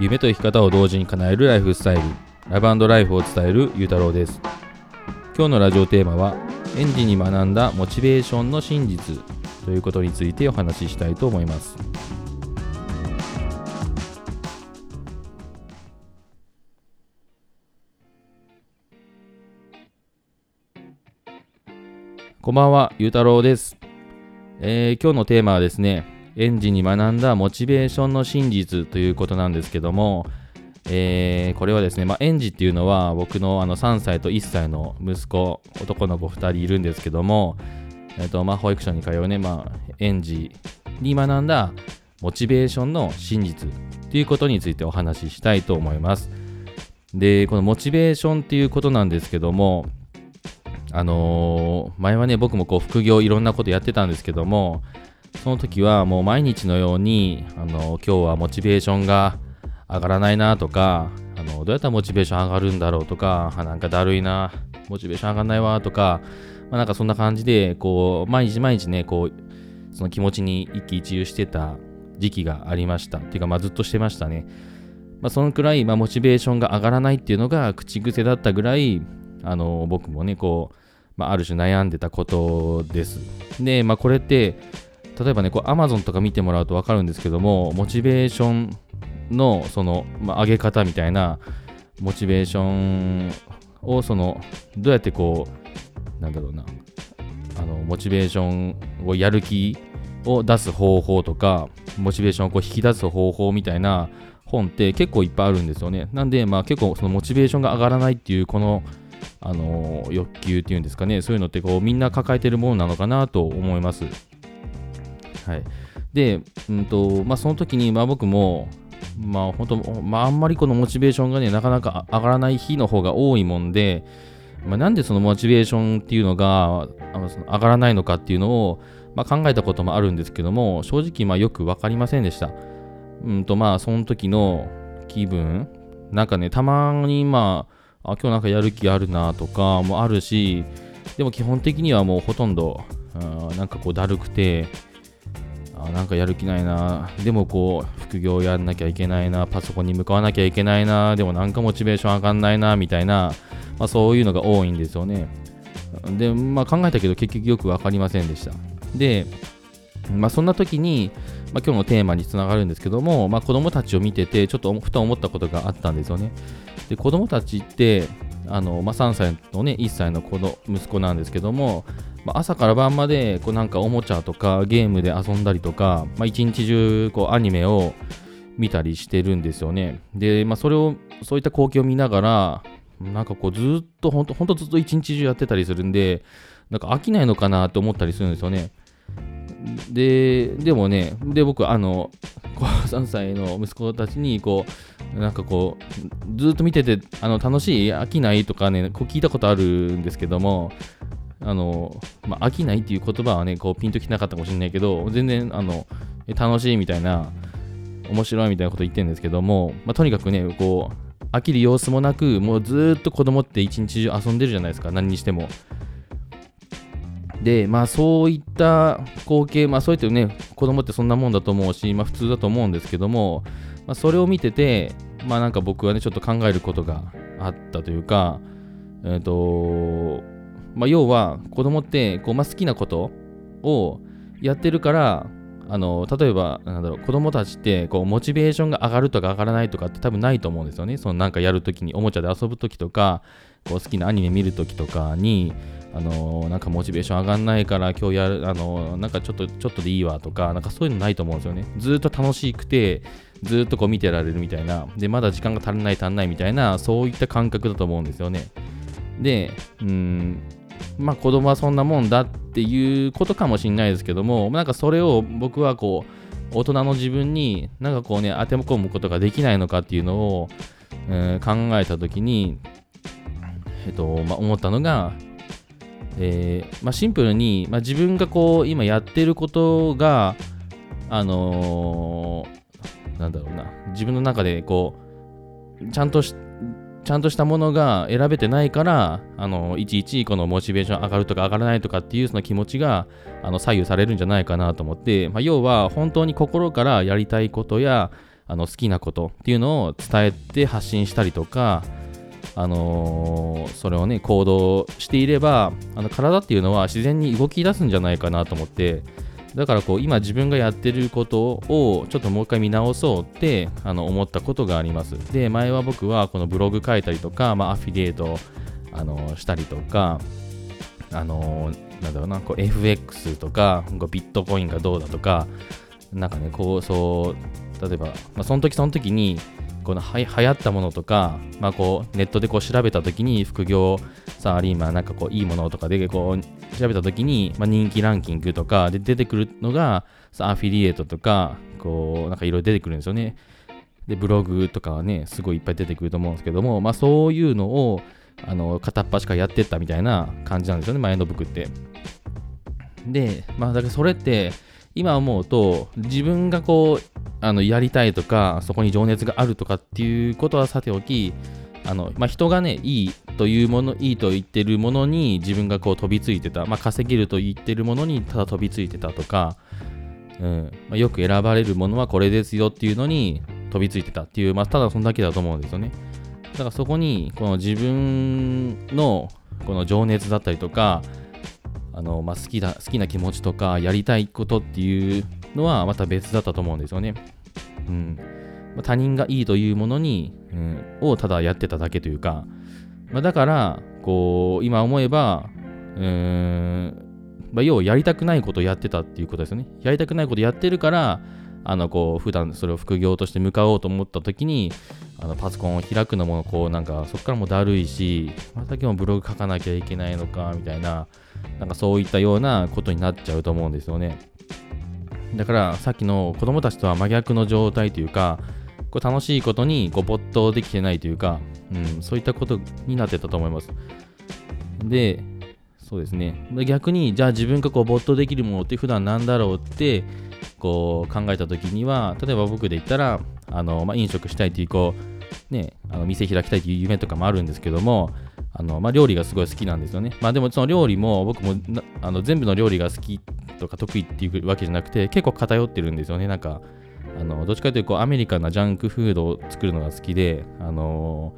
夢と生き方を同時に叶えるライフスタイルラブライフを伝えるゆうたろうです。今日のラジオテーマは園児に学んだモチベーションの真実ということについてお話ししたいと思います。こんばんは、ゆうたろうです、えー、今日のテーマはですね、園児に学んだモチベーションの真実ということなんですけども、えー、これはですね、まあ、園児っていうのは僕のあの3歳と1歳の息子、男の子2人いるんですけども、えーとまあ、保育所に通うね、まあ、園児に学んだモチベーションの真実ということについてお話ししたいと思います。で、このモチベーションっていうことなんですけども、あのー、前はね、僕もこう副業いろんなことやってたんですけども、その時はもう毎日のように、あの、今日はモチベーションが上がらないなとか、あの、どうやったらモチベーション上がるんだろうとか、なんかだるいな、モチベーション上がんないわとか、まあ、なんかそんな感じで、こう、毎日毎日ね、こう、その気持ちに一喜一憂してた時期がありました。っていうか、まあずっとしてましたね。まあそのくらい、まあモチベーションが上がらないっていうのが口癖だったぐらい、あの僕もね、こう、まあ、ある種悩んでたことです。で、まあ、これって、例えばね、こう Amazon とか見てもらうと分かるんですけども、モチベーションのその、まあ、上げ方みたいな、モチベーションをその、どうやってこう、なんだろうな、あの、モチベーションをやる気を出す方法とか、モチベーションをこう引き出す方法みたいな本って結構いっぱいあるんですよね。なんで、まあ結構そのモチベーションが上がらないっていうこのあの欲求っていうんですかね、そういうのってこうみんな抱えてるものなのかなと思います。はい。で、うんとまあ、その時に、まあ、僕も、まあ本当、まあ、あんまりこのモチベーションがね、なかなか上がらない日の方が多いもんで、まあ、なんでそのモチベーションっていうのがあのその上がらないのかっていうのを、まあ、考えたこともあるんですけども、正直まあよく分かりませんでした。うんとまあその時の気分、なんかね、たまにまあ、あ今日なんかやる気あるなとかもあるしでも基本的にはもうほとんどあなんかこうだるくてあなんかやる気ないな。でもこう副業やんなきゃいけないな。パソコンに向かわなきゃいけないな。でもなんかモチベーション上がんないな。みたいな、まあ、そういうのが多いんですよね。で、まあ、考えたけど結局よく分かりませんでした。で、まあ、そんな時に、まあ、今日のテーマにつながるんですけども、まあ、子供たちを見ててちょっとふと思ったことがあったんですよね。で子供たちってあの、まあ、3歳とね1歳の子の息子なんですけども、まあ、朝から晩までこうなんかおもちゃとかゲームで遊んだりとか、まあ、一日中こうアニメを見たりしてるんですよね。で、まあ、それをそういった光景を見ながらなんかこうずっとほんとほんとずっと一日中やってたりするんでなんか飽きないのかなって思ったりするんですよね。ででもねで僕あの3歳の息子たちにこうなんかこうずっと見ててあの楽しい？飽きない？とかねこう聞いたことあるんですけどもあの、まあ、飽きないっていう言葉はねこうピンときなかったかもしれないけど全然あの楽しいみたいな面白いみたいなこと言ってるんですけども、まあ、とにかくねこう飽きる様子もなくもうずっと子供って一日中遊んでるじゃないですか何にしても。で、まあそういった光景、まあそういったね、子供ってそんなもんだと思うし、まあ普通だと思うんですけども、まあそれを見てて、まあなんか僕はね、ちょっと考えることがあったというか、えっ、ー、と、まあ要は子供ってこう、まあ、好きなことをやってるから、あの例えばなんだろう子供たちってこうモチベーションが上がるとか上がらないとかって多分ないと思うんですよね。そのなんかやるときにおもちゃで遊ぶときとかこう好きなアニメ見るときとかにあのなんかモチベーション上がんないから今日やる、あのなんかちょっと、ちょっとでいいわとか、なんかそういうのないと思うんですよね。ずっと楽しくて、ずっとこう見てられるみたいな、で、まだ時間が足りない足んないみたいな、そういった感覚だと思うんですよね。で、うん、まあ子供はそんなもんだっていうことかもしれないですけども、なんかそれを僕はこう、大人の自分になんかこうね、当て込むことができないのかっていうのを、えー、考えたときに、えっと、まあ、思ったのが、えー、まあ、シンプルに、まあ、自分がこう今やってることがあのー、なんだろうな自分の中でこうちゃんとしちゃんとしたものが選べてないから、あのいちいちこのモチベーション上がるとか上がらないとかっていうその気持ちがあの左右されるんじゃないかなと思って、まあ、要は本当に心からやりたいことやあの好きなことっていうのを伝えて発信したりとか、あのー、それをね行動していればあの体っていうのは自然に動き出すんじゃないかなと思ってだからこう今自分がやってることをちょっともう一回見直そうってあの思ったことがあります。で前は僕はこのブログ書いたりとか、まあ、アフィリエイトあのしたりとかあのなんだろうなこう FX とかこうビットコインがどうだとかなんかねこうそう例えば、まあ、その時その時にこのは流行ったものとか、まあ、こうネットでこう調べた時に副業サラリーマンなんかこういいものとかでこう調べた時に、まあ、人気ランキングとかで出てくるのがアフィリエイトとかこうなんかいろいろ出てくるんですよね。でブログとかはねすごいいっぱい出てくると思うんですけども、まあ、そういうのをあの片っ端からやってったみたいな感じなんですよね前の僕って。でまあだからそれって今思うと自分がこうあのやりたいとかそこに情熱があるとかっていうことはさておきあの、まあ、人がねいいというものいいと言ってるものに自分がこう飛びついてた、まあ、稼げると言ってるものにただ飛びついてたとか、うん。まあ、よく選ばれるものはこれですよっていうのに飛びついてたっていう、まあ、ただそんだけだと思うんですよね。だからそこにこの自分のこの情熱だったりとかあの、まあ、好きだ好きな気持ちとかやりたいことっていうのはまた別だったと思うんですよね。うんまあ、他人がいいというものに、うん、をただやってただけというか、まあ、だからこう今思えばうーん、まあ、要はやりたくないことをやってたっていうことですよね。やりたくないことやってるからあのこう普段それを副業として向かおうと思った時にあのパソコンを開くのもこうなんかそこからもだるいしまた今日ブログ書かなきゃいけないのかみたいななんかそういったようなことになっちゃうと思うんですよね。だからさっきの子供たちとは真逆の状態というかこう楽しいことにこう没頭できてないというか、うん、そういったことになってたと思います。でそうですね逆にじゃあ自分がこう没頭できるものって普段なんだろうってこう考えた時には例えば僕で言ったらあの、まあ、飲食したいというこう、ね、あの店開きたいという夢とかもあるんですけどもあの、まあ、料理がすごい好きなんですよね。まあでもその料理も僕もあの全部の料理が好きとか得意っていうわけじゃなくて結構偏ってるんですよね。なんかあのどっちかというとこうアメリカンなジャンクフードを作るのが好きで、あの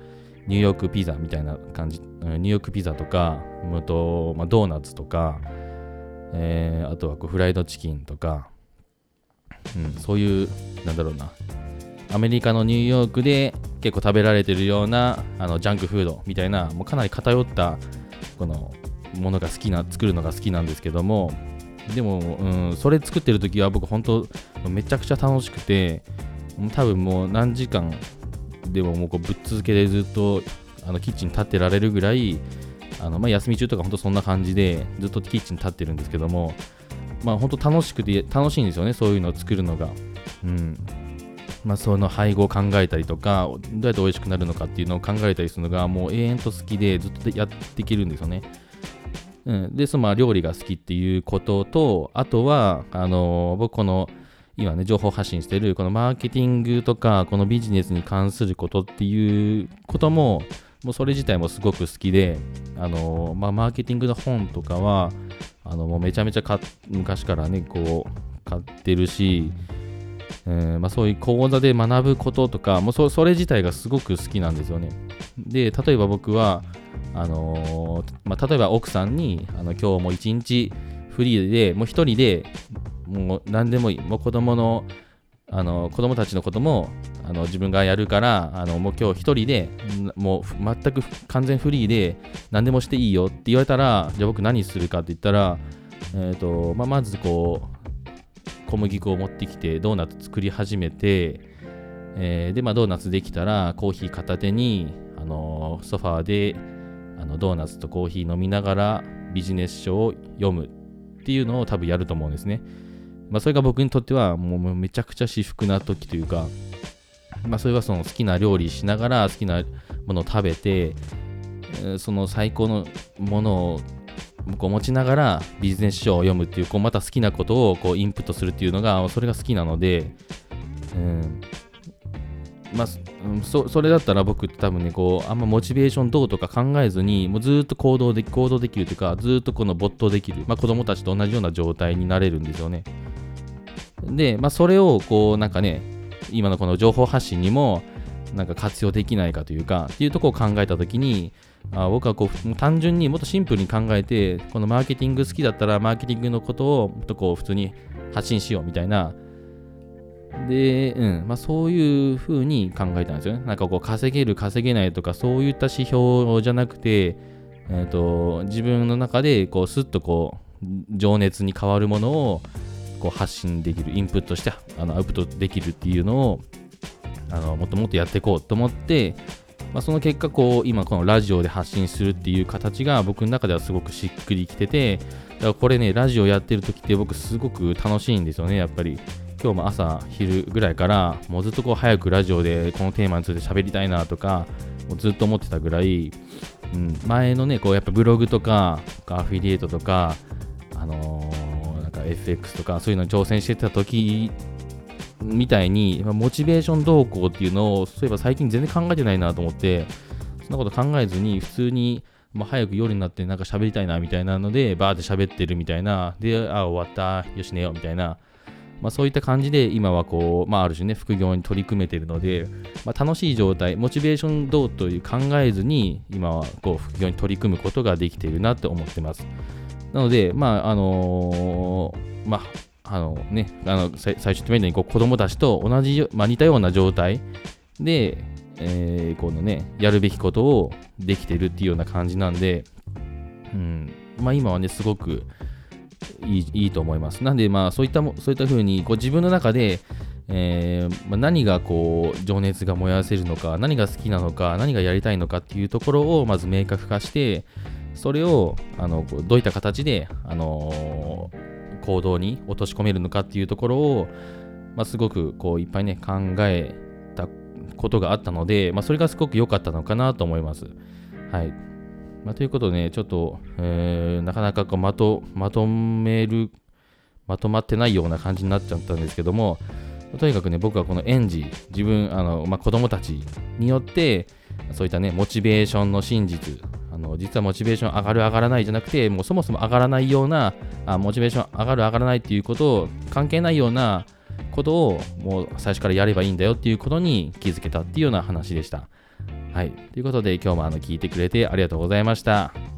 ニューヨークピザみたいな感じ、ニューヨークピザとか、とまあ、ドーナツとか、えー、あとはこうフライドチキンとか、うん、そういう、なんだろうな、アメリカのニューヨークで結構食べられてるようなあのジャンクフードみたいな、もうかなり偏ったこのものが好きな、作るのが好きなんですけども、でも、うん、それ作ってる時は僕本当めちゃくちゃ楽しくて、多分もう何時間でももうこうぶっ続けでずっとあのキッチン立ってられるぐらい、あのまあ、休み中とか本当そんな感じでずっとキッチン立ってるんですけども、まあ本当楽しくて楽しいんですよね、そういうのを作るのが。うんまあ、その配合を考えたりとか、どうやって美味しくなるのかっていうのを考えたりするのが、もう永遠と好きで、ずっとやっていけるんですよね。うん、で、そのまあ料理が好きっていうことと、あとは、あの、僕、この、今ね、情報発信してる、このマーケティングとか、このビジネスに関することっていうことも、もうそれ自体もすごく好きで、あの、まあ、マーケティングの本とかは、あのもうめちゃめちゃ昔からね、こう、買ってるし、えー、まあ、そういう講座で学ぶこととか、もうそそれ自体がすごく好きなんですよね。で、例えば僕は、あのー、まあ、例えば奥さんに、あの今日も一日フリーで、もう一人で、もう何でもいい、もう子供の、あの子供たちのこともあの自分がやるからあのもう今日一人でもう全く完全フリーで何でもしていいよって言われたらじゃあ僕何するかって言ったら、えーとまあ、まずこう小麦粉を持ってきてドーナツ作り始めて、えー、で、まあ、ドーナツできたらコーヒー片手に、あの、ソファーであのドーナツとコーヒー飲みながらビジネス書を読むっていうのを多分やると思うんですね。まあ、それが僕にとってはもうめちゃくちゃ至福な時というか、まあ、それはその好きな料理しながら好きなものを食べて、その最高のものをこう持ちながらビジネス書を読むっていうこうまた好きなことをこうインプットするっていうのがそれが好きなので、うん。まあ、そそれだったら僕って多分ねこうあんまモチベーションどうとか考えずにもうずっと行動で行動できるというかずっとこの没頭できる、まあ、子供たちと同じような状態になれるんですよね。で、まあ、それをこうなんかね今のこの情報発信にもなんか活用できないかというかっていうとこを考えた時にあ僕はこう単純にもっとシンプルに考えてこのマーケティング好きだったらマーケティングのことをもっとこう普通に発信しようみたいなで、うんまあ、そういうふうに考えたんですよね。なんかこう稼げる稼げないとかそういった指標じゃなくて、えーと、自分の中でこうスッとこう情熱に変わるものをこう発信できるインプットしてあのアウトプットできるっていうのをあのもっともっとやっていこうと思って、まあ、その結果こう今このラジオで発信するっていう形が僕の中ではすごくしっくりきててだからこれねラジオやってる時って僕すごく楽しいんですよねやっぱり。今日も朝昼ぐらいからもうずっとこう早くラジオでこのテーマについて喋りたいなとかもうずっと思ってたぐらい、うん、前のねこうやっぱブログとかアフィリエイトとかあのー、FX とかそういうのに挑戦してた時みたいに、モチベーション動向っていうのを、そういえば最近全然考えてないなと思って、そんなこと考えずに、普通に、まあ、早く夜になってなんか喋りたいなみたいなので、バーって喋ってるみたいな、で、あ、終わった、よし寝ようみたいな、まあ、そういった感じで今はこう、まあ、ある種ね、副業に取り組めてるので、まあ、楽しい状態、モチベーションどうという考えずに、今はこう副業に取り組むことができているなって思ってます。なので、まあ、あのー、まあ、あのね、あの最初言ったように子供たちと同じ、まあ、似たような状態で、えー、このね、やるべきことをできてるっていうような感じなんで、うん、まあ今はね、すごくいいいいと思います。なんで、まあそういった、そういった風にこう自分の中で、えーまあ、何がこう情熱が燃やせるのか、何が好きなのか、何がやりたいのかっていうところをまず明確化して、それをあのどういった形で、あのー行動に落とし込めるのかっていうところを、まあ、すごくこういっぱいね考えたことがあったので、まあ、それがすごく良かったのかなと思います。はい。まあ、ということでね、ちょっと、えー、なかなかこうまとまとめる、まとまってないような感じになっちゃったんですけども、とにかくね、僕はこの園児、自分、あのまあ、子供たちによって、そういったね、モチベーションの真実、の実はモチベーション上がる上がらないじゃなくて、もうそもそも上がらないような、あモチベーション上がる上がらないっていうことを関係ないようなことをもう最初からやればいいんだよっていうことに気づけたっていうような話でした。はい。ということで今日もあの聞いてくれてありがとうございました。